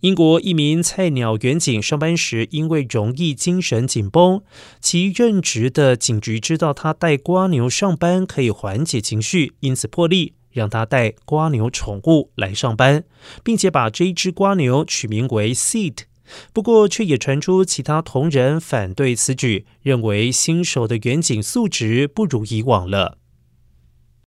英国一名菜鸟远警上班时因为容易精神紧绷其任职的警局知道他带瓜牛上班可以缓解情绪因此破例让他带瓜牛宠物来上班并且把这一只瓜牛取名为 seat 不过却也传出其他同仁反对此举认为新手的远景素质不如以往了。